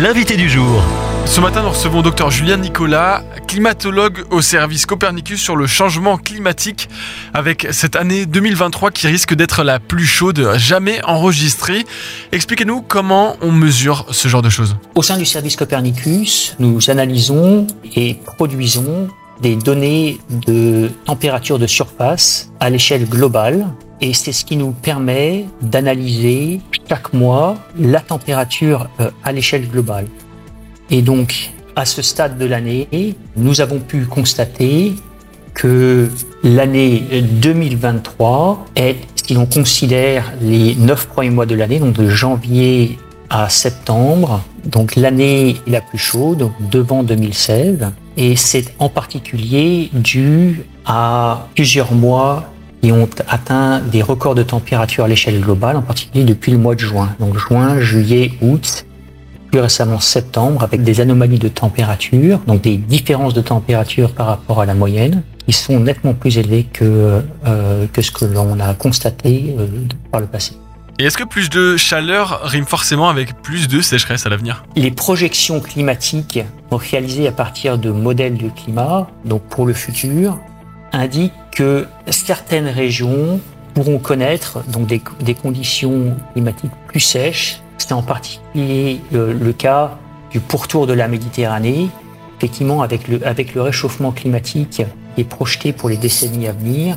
l'invité du jour. Ce matin, nous recevons Dr Julien Nicolas, climatologue au service Copernicus sur le changement climatique, avec cette année 2023 qui risque d'être la plus chaude jamais enregistrée. Expliquez-nous comment on mesure ce genre de choses. Au sein du service Copernicus, nous analysons et produisons des données de température de surface à l'échelle globale et c'est ce qui nous permet d'analyser chaque mois la température euh, à l'échelle globale. Et donc, à ce stade de l'année, nous avons pu constater que l'année 2023 est, si l'on considère les neuf premiers mois de l'année, donc de janvier à septembre, donc l'année la plus chaude, devant 2016. Et c'est en particulier dû à plusieurs mois ont atteint des records de température à l'échelle globale, en particulier depuis le mois de juin. Donc juin, juillet, août, plus récemment septembre, avec des anomalies de température, donc des différences de température par rapport à la moyenne, qui sont nettement plus élevées que, euh, que ce que l'on a constaté euh, par le passé. Et est-ce que plus de chaleur rime forcément avec plus de sécheresse à l'avenir? Les projections climatiques réalisées à partir de modèles de climat, donc pour le futur, indiquent que certaines régions pourront connaître des, conditions climatiques plus sèches. C'est en particulier le, le, cas du pourtour de la Méditerranée. Effectivement, avec le, avec le réchauffement climatique qui est projeté pour les décennies à venir,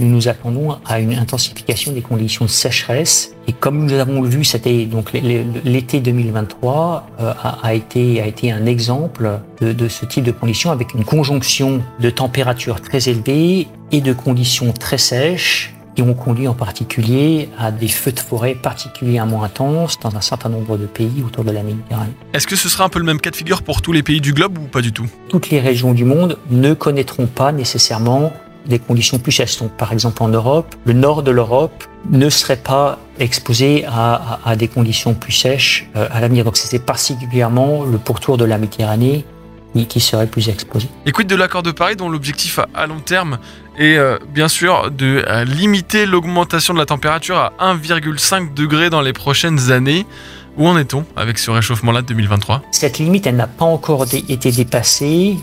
nous nous attendons à une intensification des conditions de sécheresse. Et comme nous avons vu, c'était donc l'été 2023 euh, a, a, été a été un exemple de, de, ce type de conditions avec une conjonction de températures très élevées et de conditions très sèches qui ont conduit en particulier à des feux de forêt particulièrement intenses dans un certain nombre de pays autour de la Méditerranée. Est-ce que ce sera un peu le même cas de figure pour tous les pays du globe ou pas du tout? Toutes les régions du monde ne connaîtront pas nécessairement des conditions plus sèches. Donc, par exemple, en Europe, le nord de l'Europe ne serait pas exposé à, à, à des conditions plus sèches euh, à l'avenir. Donc, c'est particulièrement le pourtour de la Méditerranée qui, qui serait plus exposé. Quid de l'accord de Paris dont l'objectif à, à, long terme est euh, bien sûr de euh, limiter l'augmentation de la température à 1,5 degré dans les prochaines années où en est-on avec ce réchauffement-là de 2023 Cette limite, elle n'a pas encore été dépassée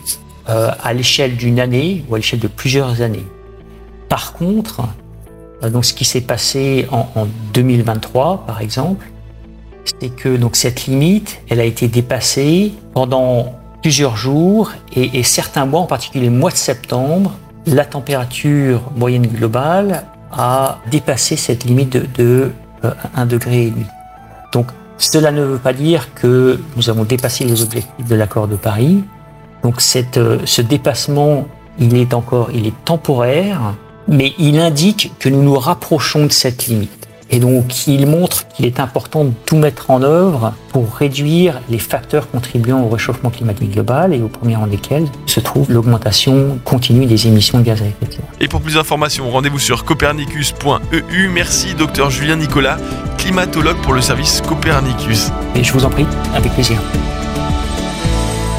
euh, à l'échelle d'une année ou à l'échelle de plusieurs années. Par contre, euh, donc ce qui s'est passé en, en, 2023, par exemple, c'est que donc cette limite, elle a été dépassée pendant plusieurs jours et, certains mois, en particulier le mois de septembre, la température moyenne globale a dépassé cette limite de, de euh, 1 degré et demi. Donc cela ne veut pas dire que nous avons dépassé les objectifs de l'accord de Paris. Donc cette, ce dépassement, il est encore, il est temporaire, mais il indique que nous nous rapprochons de cette limite. Et donc, il montre qu'il est important de tout mettre en œuvre pour réduire les facteurs contribuant au réchauffement climatique global et au premier rang desquels se trouve l'augmentation continue des émissions de gaz à effet de serre. Et pour plus d'informations, rendez-vous sur copernicus.eu. Merci, docteur Julien Nicolas, climatologue pour le service Copernicus. Et je vous en prie, avec plaisir.